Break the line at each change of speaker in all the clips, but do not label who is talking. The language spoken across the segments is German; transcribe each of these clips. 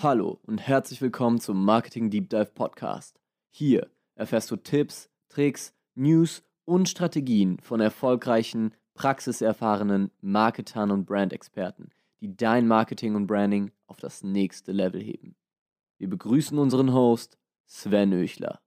Hallo und herzlich willkommen zum Marketing Deep Dive Podcast. Hier erfährst du Tipps, Tricks, News und Strategien von erfolgreichen, praxiserfahrenen Marketern und Brandexperten, die dein Marketing und Branding auf das nächste Level heben. Wir begrüßen unseren Host Sven Öchler.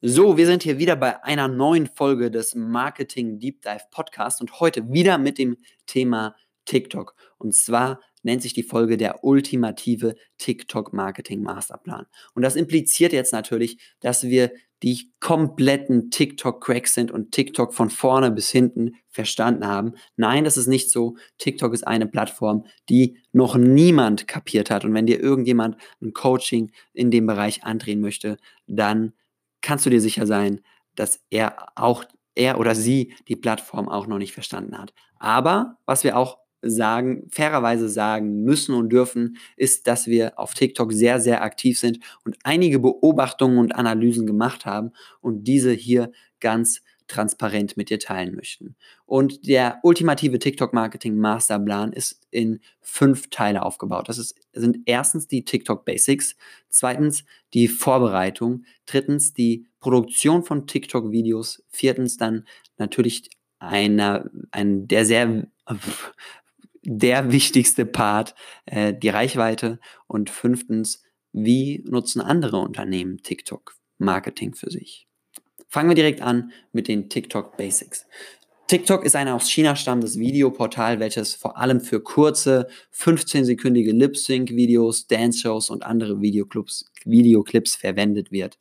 So, wir sind hier wieder bei einer neuen Folge des Marketing Deep Dive Podcast und heute wieder mit dem Thema TikTok. Und zwar nennt sich die Folge der ultimative TikTok-Marketing-Masterplan. Und das impliziert jetzt natürlich, dass wir die kompletten TikTok-Cracks sind und TikTok von vorne bis hinten verstanden haben. Nein, das ist nicht so. TikTok ist eine Plattform, die noch niemand kapiert hat. Und wenn dir irgendjemand ein Coaching in dem Bereich andrehen möchte, dann kannst du dir sicher sein, dass er auch er oder sie die Plattform auch noch nicht verstanden hat. Aber was wir auch sagen, fairerweise sagen müssen und dürfen, ist, dass wir auf TikTok sehr, sehr aktiv sind und einige Beobachtungen und Analysen gemacht haben und diese hier ganz transparent mit dir teilen möchten. Und der ultimative TikTok-Marketing-Masterplan ist in fünf Teile aufgebaut. Das ist, sind erstens die TikTok Basics, zweitens die Vorbereitung, drittens die Produktion von TikTok-Videos, viertens dann natürlich einer, ein, der sehr der wichtigste Part, äh, die Reichweite. Und fünftens, wie nutzen andere Unternehmen TikTok-Marketing für sich? Fangen wir direkt an mit den TikTok Basics. TikTok ist ein aus China stammendes Videoportal, welches vor allem für kurze, 15-sekündige Lip-Sync-Videos, Dance-Shows und andere Videoclips, Videoclips verwendet wird.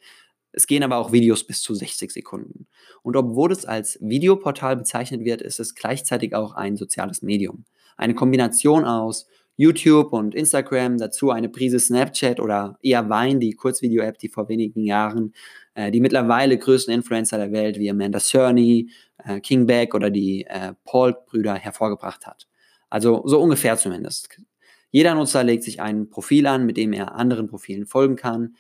Es gehen aber auch Videos bis zu 60 Sekunden. Und obwohl es als Videoportal bezeichnet wird, ist es gleichzeitig auch ein soziales Medium. Eine Kombination aus YouTube und Instagram, dazu eine Prise Snapchat oder eher Vine, die Kurzvideo-App, die vor wenigen Jahren äh, die mittlerweile größten Influencer der Welt wie Amanda Cerny, äh, King Beck oder die äh, Paul-Brüder hervorgebracht hat. Also so ungefähr zumindest. Jeder Nutzer legt sich ein Profil an, mit dem er anderen Profilen folgen kann,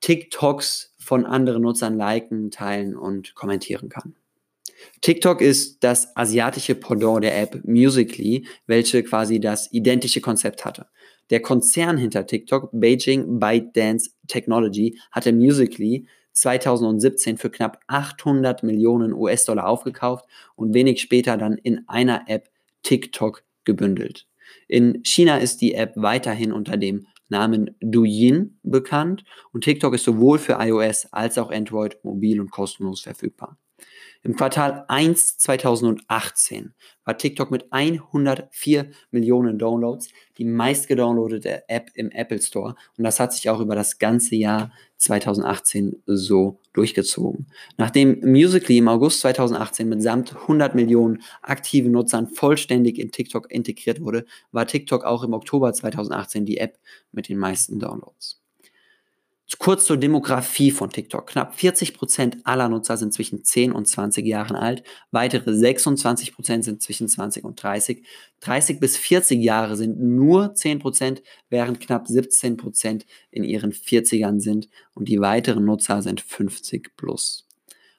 TikToks von anderen Nutzern liken, teilen und kommentieren kann. TikTok ist das asiatische Pendant der App Musically, welche quasi das identische Konzept hatte. Der Konzern hinter TikTok, Beijing ByteDance Technology, hatte Musically 2017 für knapp 800 Millionen US-Dollar aufgekauft und wenig später dann in einer App TikTok gebündelt. In China ist die App weiterhin unter dem Namen Douyin bekannt und TikTok ist sowohl für iOS als auch Android mobil und kostenlos verfügbar. Im Quartal 1 2018 war TikTok mit 104 Millionen Downloads die meistgedownloadete App im Apple Store und das hat sich auch über das ganze Jahr 2018 so durchgezogen. Nachdem Musically im August 2018 mit samt 100 Millionen aktiven Nutzern vollständig in TikTok integriert wurde, war TikTok auch im Oktober 2018 die App mit den meisten Downloads. Kurz zur Demografie von TikTok. Knapp 40 Prozent aller Nutzer sind zwischen 10 und 20 Jahren alt. Weitere 26 Prozent sind zwischen 20 und 30. 30 bis 40 Jahre sind nur 10%, Prozent, während knapp 17 Prozent in ihren 40ern sind. Und die weiteren Nutzer sind 50 plus.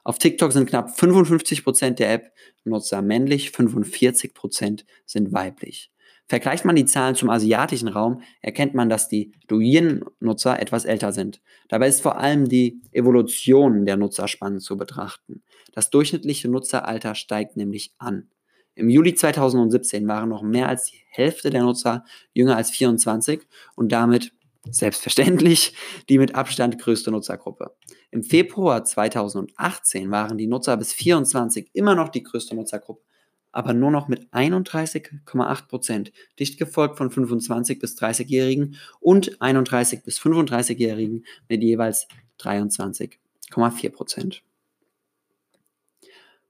Auf TikTok sind knapp 55 Prozent der App-Nutzer männlich, 45 Prozent sind weiblich. Vergleicht man die Zahlen zum asiatischen Raum, erkennt man, dass die Douyin-Nutzer etwas älter sind. Dabei ist vor allem die Evolution der Nutzer spannend zu betrachten. Das durchschnittliche Nutzeralter steigt nämlich an. Im Juli 2017 waren noch mehr als die Hälfte der Nutzer jünger als 24 und damit selbstverständlich die mit Abstand größte Nutzergruppe. Im Februar 2018 waren die Nutzer bis 24 immer noch die größte Nutzergruppe aber nur noch mit 31,8 Prozent, dicht gefolgt von 25 bis 30-Jährigen und 31 bis 35-Jährigen mit jeweils 23,4 Prozent.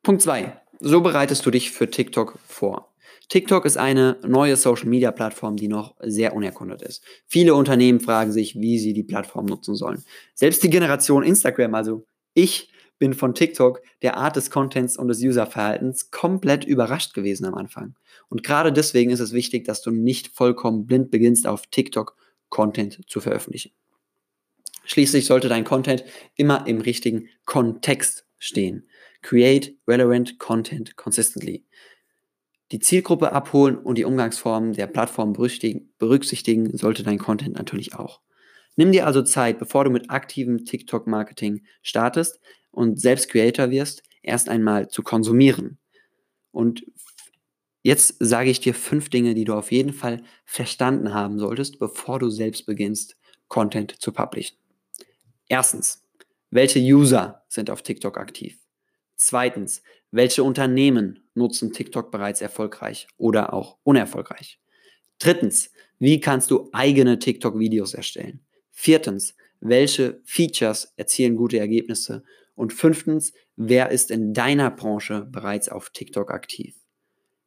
Punkt 2. So bereitest du dich für TikTok vor. TikTok ist eine neue Social-Media-Plattform, die noch sehr unerkundet ist. Viele Unternehmen fragen sich, wie sie die Plattform nutzen sollen. Selbst die Generation Instagram, also ich, bin von TikTok, der Art des Contents und des Userverhaltens komplett überrascht gewesen am Anfang. Und gerade deswegen ist es wichtig, dass du nicht vollkommen blind beginnst, auf TikTok Content zu veröffentlichen. Schließlich sollte dein Content immer im richtigen Kontext stehen. Create relevant content consistently. Die Zielgruppe abholen und die Umgangsformen der Plattform berücksichtigen sollte dein Content natürlich auch. Nimm dir also Zeit, bevor du mit aktivem TikTok-Marketing startest und selbst Creator wirst, erst einmal zu konsumieren. Und jetzt sage ich dir fünf Dinge, die du auf jeden Fall verstanden haben solltest, bevor du selbst beginnst, Content zu publishen. Erstens, welche User sind auf TikTok aktiv? Zweitens, welche Unternehmen nutzen TikTok bereits erfolgreich oder auch unerfolgreich? Drittens, wie kannst du eigene TikTok-Videos erstellen? Viertens, welche Features erzielen gute Ergebnisse? Und fünftens, wer ist in deiner Branche bereits auf TikTok aktiv?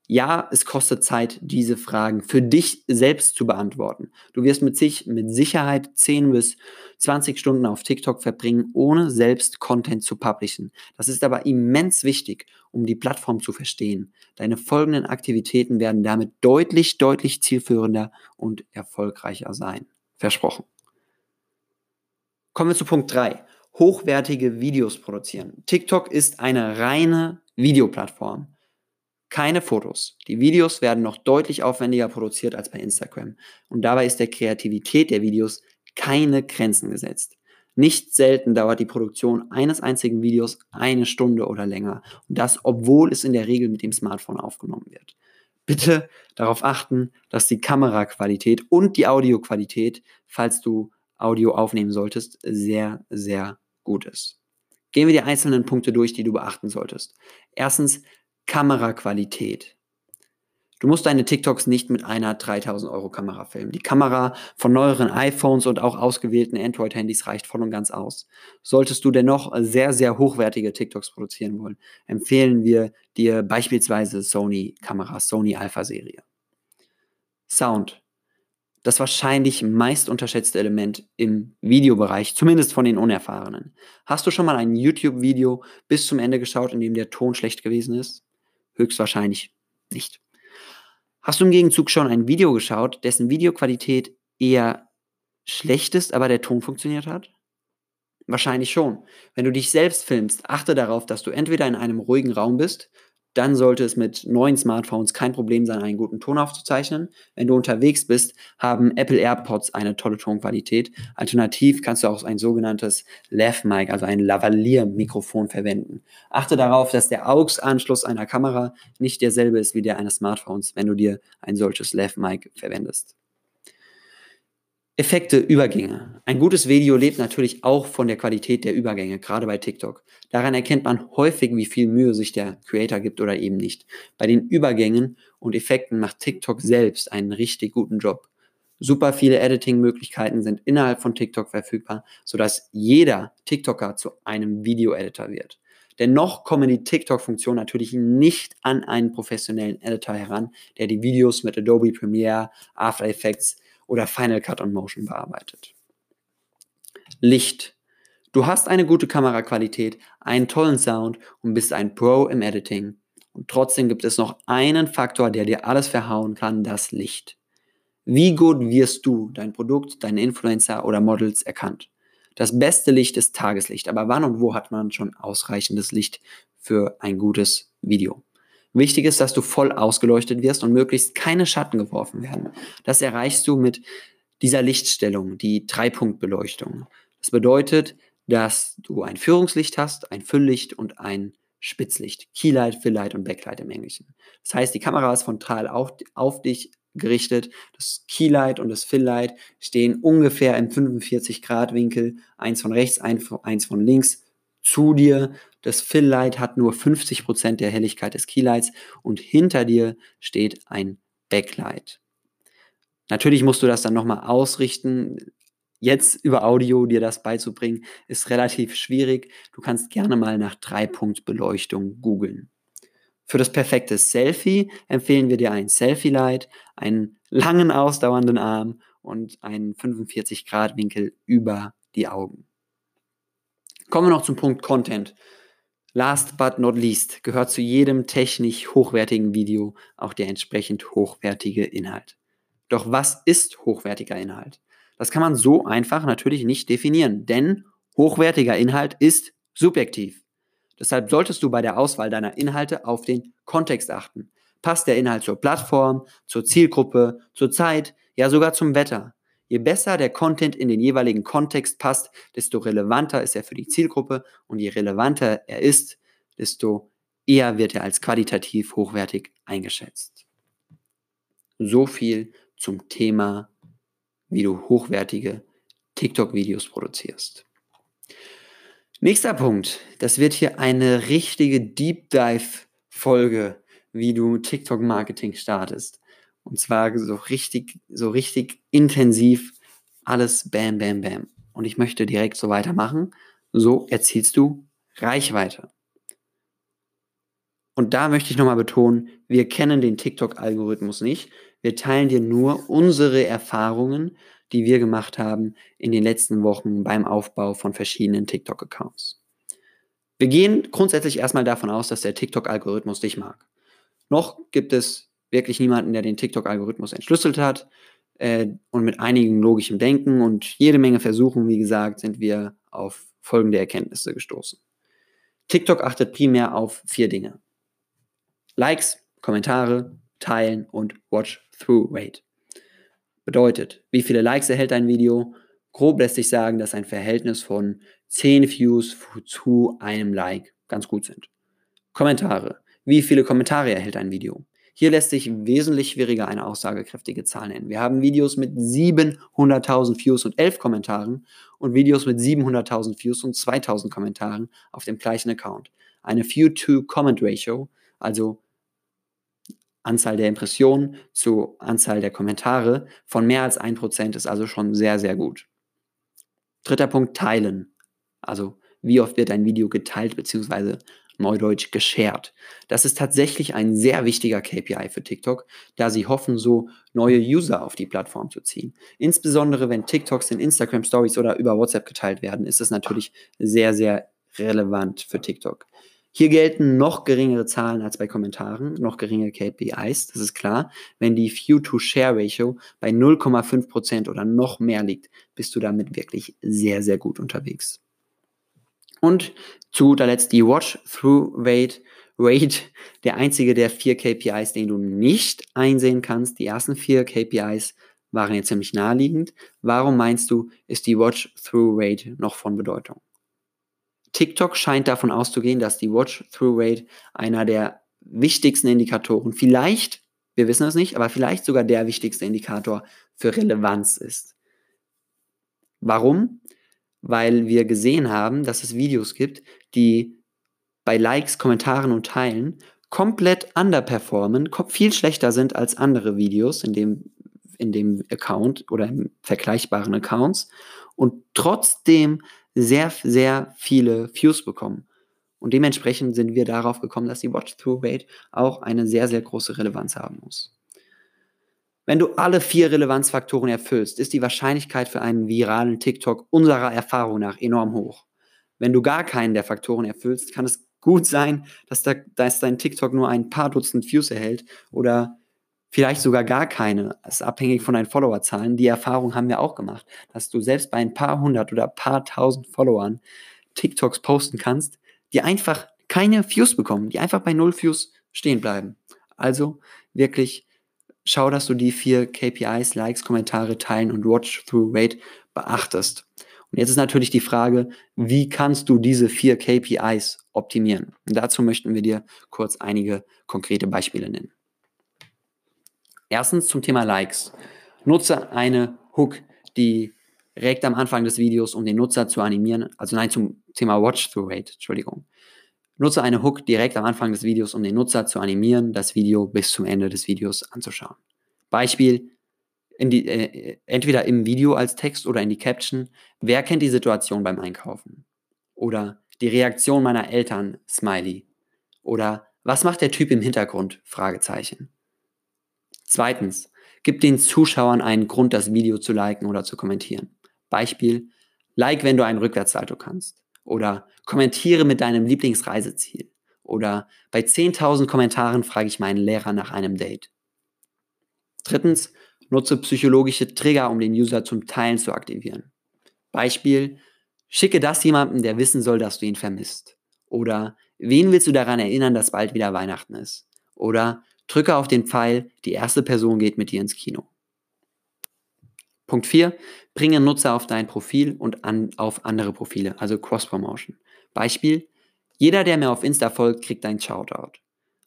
Ja, es kostet Zeit, diese Fragen für dich selbst zu beantworten. Du wirst mit sich mit Sicherheit 10 bis 20 Stunden auf TikTok verbringen, ohne selbst Content zu publishen. Das ist aber immens wichtig, um die Plattform zu verstehen. Deine folgenden Aktivitäten werden damit deutlich, deutlich zielführender und erfolgreicher sein. Versprochen. Kommen wir zu Punkt 3. Hochwertige Videos produzieren. TikTok ist eine reine Videoplattform keine Fotos. Die Videos werden noch deutlich aufwendiger produziert als bei Instagram. Und dabei ist der Kreativität der Videos keine Grenzen gesetzt. Nicht selten dauert die Produktion eines einzigen Videos eine Stunde oder länger. Und das, obwohl es in der Regel mit dem Smartphone aufgenommen wird. Bitte darauf achten, dass die Kameraqualität und die Audioqualität, falls du Audio aufnehmen solltest, sehr, sehr gut ist. Gehen wir die einzelnen Punkte durch, die du beachten solltest. Erstens, Kameraqualität. Du musst deine TikToks nicht mit einer 3000 Euro Kamera filmen. Die Kamera von neueren iPhones und auch ausgewählten Android-Handys reicht voll und ganz aus. Solltest du dennoch sehr, sehr hochwertige TikToks produzieren wollen, empfehlen wir dir beispielsweise Sony Kamera, Sony Alpha Serie. Sound. Das wahrscheinlich meist unterschätzte Element im Videobereich, zumindest von den Unerfahrenen. Hast du schon mal ein YouTube-Video bis zum Ende geschaut, in dem der Ton schlecht gewesen ist? Höchstwahrscheinlich nicht. Hast du im Gegenzug schon ein Video geschaut, dessen Videoqualität eher schlecht ist, aber der Ton funktioniert hat? Wahrscheinlich schon. Wenn du dich selbst filmst, achte darauf, dass du entweder in einem ruhigen Raum bist, dann sollte es mit neuen Smartphones kein Problem sein, einen guten Ton aufzuzeichnen. Wenn du unterwegs bist, haben Apple AirPods eine tolle Tonqualität. Alternativ kannst du auch ein sogenanntes Lav Mic, also ein Lavalier-Mikrofon verwenden. Achte darauf, dass der AUX-Anschluss einer Kamera nicht derselbe ist wie der eines Smartphones, wenn du dir ein solches Lav Mic verwendest. Effekte, Übergänge. Ein gutes Video lebt natürlich auch von der Qualität der Übergänge, gerade bei TikTok. Daran erkennt man häufig, wie viel Mühe sich der Creator gibt oder eben nicht. Bei den Übergängen und Effekten macht TikTok selbst einen richtig guten Job. Super viele Editing-Möglichkeiten sind innerhalb von TikTok verfügbar, sodass jeder TikToker zu einem Video-Editor wird. Dennoch kommen die TikTok-Funktionen natürlich nicht an einen professionellen Editor heran, der die Videos mit Adobe Premiere, After Effects, oder Final Cut on Motion bearbeitet. Licht. Du hast eine gute Kameraqualität, einen tollen Sound und bist ein Pro im Editing. Und trotzdem gibt es noch einen Faktor, der dir alles verhauen kann, das Licht. Wie gut wirst du, dein Produkt, deine Influencer oder Models erkannt? Das beste Licht ist Tageslicht, aber wann und wo hat man schon ausreichendes Licht für ein gutes Video? Wichtig ist, dass du voll ausgeleuchtet wirst und möglichst keine Schatten geworfen werden. Das erreichst du mit dieser Lichtstellung, die Dreipunktbeleuchtung. Das bedeutet, dass du ein Führungslicht hast, ein Fülllicht und ein Spitzlicht. Keylight, Filllight und Backlight im Englischen. Das heißt, die Kamera ist frontal auf, auf dich gerichtet. Das Keylight und das Filllight stehen ungefähr im 45 Grad Winkel, eins von rechts, eins von links zu dir. Das Fill-Light hat nur 50% der Helligkeit des Keylights und hinter dir steht ein Backlight. Natürlich musst du das dann nochmal ausrichten. Jetzt über Audio dir das beizubringen, ist relativ schwierig. Du kannst gerne mal nach Dreipunktbeleuchtung googeln. Für das perfekte Selfie empfehlen wir dir ein Selfie-Light, einen langen ausdauernden Arm und einen 45-Grad-Winkel über die Augen. Kommen wir noch zum Punkt Content. Last but not least gehört zu jedem technisch hochwertigen Video auch der entsprechend hochwertige Inhalt. Doch was ist hochwertiger Inhalt? Das kann man so einfach natürlich nicht definieren, denn hochwertiger Inhalt ist subjektiv. Deshalb solltest du bei der Auswahl deiner Inhalte auf den Kontext achten. Passt der Inhalt zur Plattform, zur Zielgruppe, zur Zeit, ja sogar zum Wetter? Je besser der Content in den jeweiligen Kontext passt, desto relevanter ist er für die Zielgruppe und je relevanter er ist, desto eher wird er als qualitativ hochwertig eingeschätzt. So viel zum Thema, wie du hochwertige TikTok-Videos produzierst. Nächster Punkt, das wird hier eine richtige Deep Dive-Folge, wie du TikTok-Marketing startest. Und zwar so richtig, so richtig intensiv alles bam, bam, bam. Und ich möchte direkt so weitermachen. So erzielst du Reichweite. Und da möchte ich nochmal betonen, wir kennen den TikTok-Algorithmus nicht. Wir teilen dir nur unsere Erfahrungen, die wir gemacht haben in den letzten Wochen beim Aufbau von verschiedenen TikTok-Accounts. Wir gehen grundsätzlich erstmal davon aus, dass der TikTok-Algorithmus dich mag. Noch gibt es wirklich niemanden, der den TikTok-Algorithmus entschlüsselt hat. Äh, und mit einigem logischem Denken und jede Menge Versuchen, wie gesagt, sind wir auf folgende Erkenntnisse gestoßen. TikTok achtet primär auf vier Dinge. Likes, Kommentare, Teilen und Watch-Through-Rate. Bedeutet, wie viele Likes erhält ein Video? Grob lässt sich sagen, dass ein Verhältnis von 10 Views zu einem Like ganz gut sind. Kommentare. Wie viele Kommentare erhält ein Video? Hier lässt sich wesentlich schwieriger eine aussagekräftige Zahl nennen. Wir haben Videos mit 700.000 Views und 11 Kommentaren und Videos mit 700.000 Views und 2.000 Kommentaren auf dem gleichen Account. Eine View-to-Comment-Ratio, also Anzahl der Impressionen zu Anzahl der Kommentare von mehr als 1% ist also schon sehr, sehr gut. Dritter Punkt, teilen. Also wie oft wird ein Video geteilt bzw. Neudeutsch geshared. Das ist tatsächlich ein sehr wichtiger KPI für TikTok, da sie hoffen, so neue User auf die Plattform zu ziehen. Insbesondere wenn TikToks in Instagram Stories oder über WhatsApp geteilt werden, ist es natürlich sehr, sehr relevant für TikTok. Hier gelten noch geringere Zahlen als bei Kommentaren, noch geringere KPIs, das ist klar. Wenn die View-to-Share-Ratio bei 0,5% oder noch mehr liegt, bist du damit wirklich sehr, sehr gut unterwegs. Und zu guter Letzt die Watch-Through-Rate. Rate, der einzige der vier KPIs, den du nicht einsehen kannst. Die ersten vier KPIs waren jetzt ziemlich naheliegend. Warum meinst du, ist die Watch-Through-Rate noch von Bedeutung? TikTok scheint davon auszugehen, dass die Watch-Through-Rate einer der wichtigsten Indikatoren, vielleicht, wir wissen es nicht, aber vielleicht sogar der wichtigste Indikator für Relevanz ist. Warum? Weil wir gesehen haben, dass es Videos gibt, die bei Likes, Kommentaren und Teilen komplett underperformen, viel schlechter sind als andere Videos in dem, in dem Account oder in vergleichbaren Accounts und trotzdem sehr, sehr viele Views bekommen. Und dementsprechend sind wir darauf gekommen, dass die Watch-Through-Rate auch eine sehr, sehr große Relevanz haben muss. Wenn du alle vier Relevanzfaktoren erfüllst, ist die Wahrscheinlichkeit für einen viralen TikTok unserer Erfahrung nach enorm hoch. Wenn du gar keinen der Faktoren erfüllst, kann es gut sein, dass, da, dass dein TikTok nur ein paar Dutzend Views erhält oder vielleicht sogar gar keine. Das ist abhängig von deinen Followerzahlen. Die Erfahrung haben wir auch gemacht, dass du selbst bei ein paar hundert oder paar tausend Followern TikToks posten kannst, die einfach keine Views bekommen, die einfach bei null Views stehen bleiben. Also wirklich schau, dass du die vier KPIs, Likes, Kommentare, Teilen und Watch-Through-Rate beachtest. Und jetzt ist natürlich die Frage, wie kannst du diese vier KPIs optimieren? Und dazu möchten wir dir kurz einige konkrete Beispiele nennen. Erstens zum Thema Likes. Nutze eine Hook, die direkt am Anfang des Videos, um den Nutzer zu animieren, also nein, zum Thema Watch-Through-Rate, Entschuldigung. Nutze eine Hook direkt am Anfang des Videos, um den Nutzer zu animieren, das Video bis zum Ende des Videos anzuschauen. Beispiel, die, äh, entweder im Video als Text oder in die Caption, wer kennt die Situation beim Einkaufen? Oder die Reaktion meiner Eltern, Smiley. Oder was macht der Typ im Hintergrund? Fragezeichen. Zweitens, gib den Zuschauern einen Grund, das Video zu liken oder zu kommentieren. Beispiel, like, wenn du einen Rückwärtssalto kannst. Oder kommentiere mit deinem Lieblingsreiseziel. Oder bei 10.000 Kommentaren frage ich meinen Lehrer nach einem Date. Drittens, nutze psychologische Trigger, um den User zum Teilen zu aktivieren. Beispiel, schicke das jemandem, der wissen soll, dass du ihn vermisst. Oder wen willst du daran erinnern, dass bald wieder Weihnachten ist? Oder Drücke auf den Pfeil, die erste Person geht mit dir ins Kino. Punkt 4, bringe Nutzer auf dein Profil und an, auf andere Profile, also Cross-Promotion. Beispiel, jeder, der mir auf Insta folgt, kriegt ein Shoutout.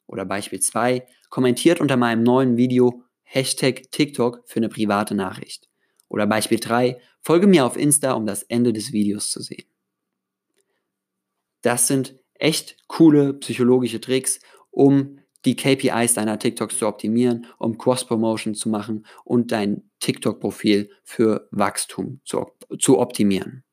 Oder Beispiel 2, kommentiert unter meinem neuen Video Hashtag TikTok für eine private Nachricht. Oder Beispiel 3, folge mir auf Insta, um das Ende des Videos zu sehen. Das sind echt coole psychologische Tricks, um die KPIs deiner TikToks zu optimieren, um Cross-Promotion zu machen und dein TikTok-Profil für Wachstum zu, zu optimieren.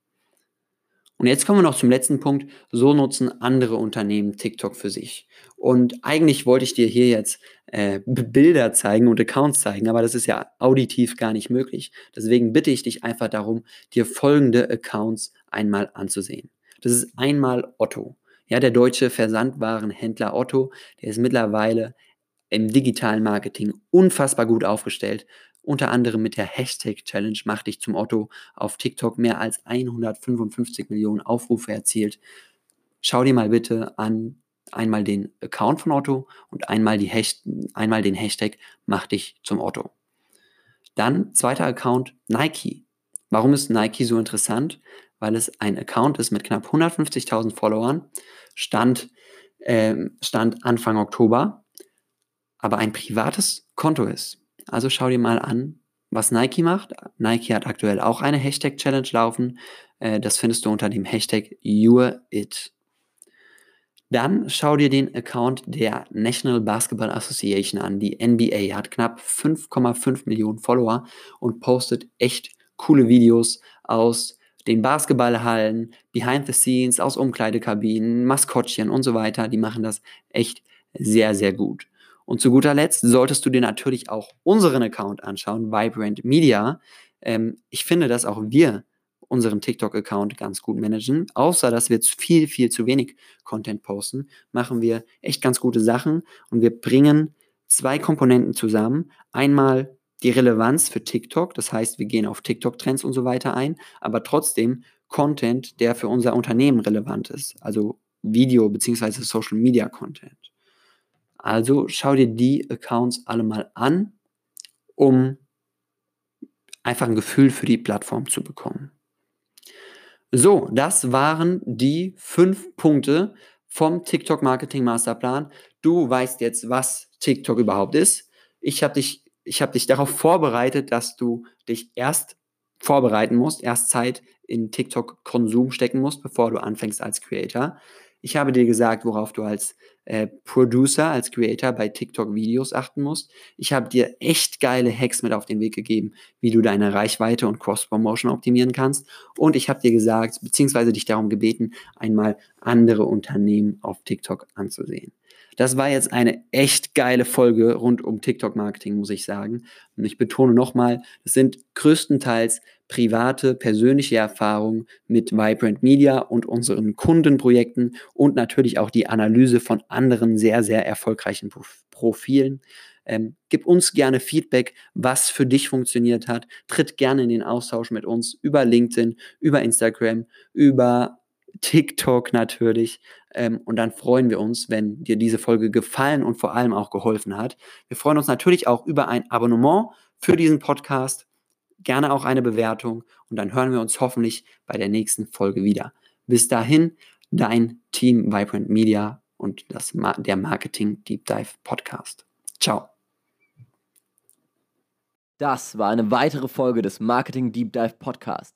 Und jetzt kommen wir noch zum letzten Punkt. So nutzen andere Unternehmen TikTok für sich. Und eigentlich wollte ich dir hier jetzt äh, Bilder zeigen und Accounts zeigen, aber das ist ja auditiv gar nicht möglich. Deswegen bitte ich dich einfach darum, dir folgende Accounts einmal anzusehen. Das ist einmal Otto. Ja, der deutsche Versandwarenhändler Otto, der ist mittlerweile im digitalen Marketing unfassbar gut aufgestellt. Unter anderem mit der Hashtag Challenge Mach dich zum Otto auf TikTok mehr als 155 Millionen Aufrufe erzielt. Schau dir mal bitte an einmal den Account von Otto und einmal, die Hasht einmal den Hashtag Mach dich zum Otto. Dann zweiter Account Nike. Warum ist Nike so interessant? Weil es ein Account ist mit knapp 150.000 Followern, Stand, äh, Stand Anfang Oktober, aber ein privates Konto ist. Also schau dir mal an, was Nike macht. Nike hat aktuell auch eine Hashtag-Challenge laufen. Äh, das findest du unter dem Hashtag YourIt. Dann schau dir den Account der National Basketball Association an. Die NBA hat knapp 5,5 Millionen Follower und postet echt coole Videos aus den Basketballhallen, Behind the Scenes, aus Umkleidekabinen, Maskottchen und so weiter. Die machen das echt sehr, sehr gut. Und zu guter Letzt solltest du dir natürlich auch unseren Account anschauen, Vibrant Media. Ähm, ich finde, dass auch wir unseren TikTok-Account ganz gut managen. Außer, dass wir viel, viel zu wenig Content posten, machen wir echt ganz gute Sachen und wir bringen zwei Komponenten zusammen. Einmal die Relevanz für TikTok, das heißt, wir gehen auf TikTok-Trends und so weiter ein, aber trotzdem Content, der für unser Unternehmen relevant ist, also Video- bzw. Social-Media-Content. Also schau dir die Accounts alle mal an, um einfach ein Gefühl für die Plattform zu bekommen. So, das waren die fünf Punkte vom TikTok Marketing Masterplan. Du weißt jetzt, was TikTok überhaupt ist. Ich habe dich, hab dich darauf vorbereitet, dass du dich erst vorbereiten musst, erst Zeit in TikTok-Konsum stecken musst, bevor du anfängst als Creator. Ich habe dir gesagt, worauf du als äh, Producer, als Creator bei TikTok-Videos achten musst. Ich habe dir echt geile Hacks mit auf den Weg gegeben, wie du deine Reichweite und Cross-Promotion optimieren kannst. Und ich habe dir gesagt, beziehungsweise dich darum gebeten, einmal andere Unternehmen auf TikTok anzusehen. Das war jetzt eine echt geile Folge rund um TikTok-Marketing, muss ich sagen. Und ich betone nochmal, es sind größtenteils private, persönliche Erfahrungen mit Vibrant Media und unseren Kundenprojekten und natürlich auch die Analyse von anderen sehr, sehr erfolgreichen Profilen. Ähm, gib uns gerne Feedback, was für dich funktioniert hat. Tritt gerne in den Austausch mit uns über LinkedIn, über Instagram, über TikTok natürlich. Ähm, und dann freuen wir uns, wenn dir diese Folge gefallen und vor allem auch geholfen hat. Wir freuen uns natürlich auch über ein Abonnement für diesen Podcast. Gerne auch eine Bewertung. Und dann hören wir uns hoffentlich bei der nächsten Folge wieder. Bis dahin, dein Team Vibrant Media und das, der Marketing Deep Dive Podcast. Ciao.
Das war eine weitere Folge des Marketing Deep Dive Podcast.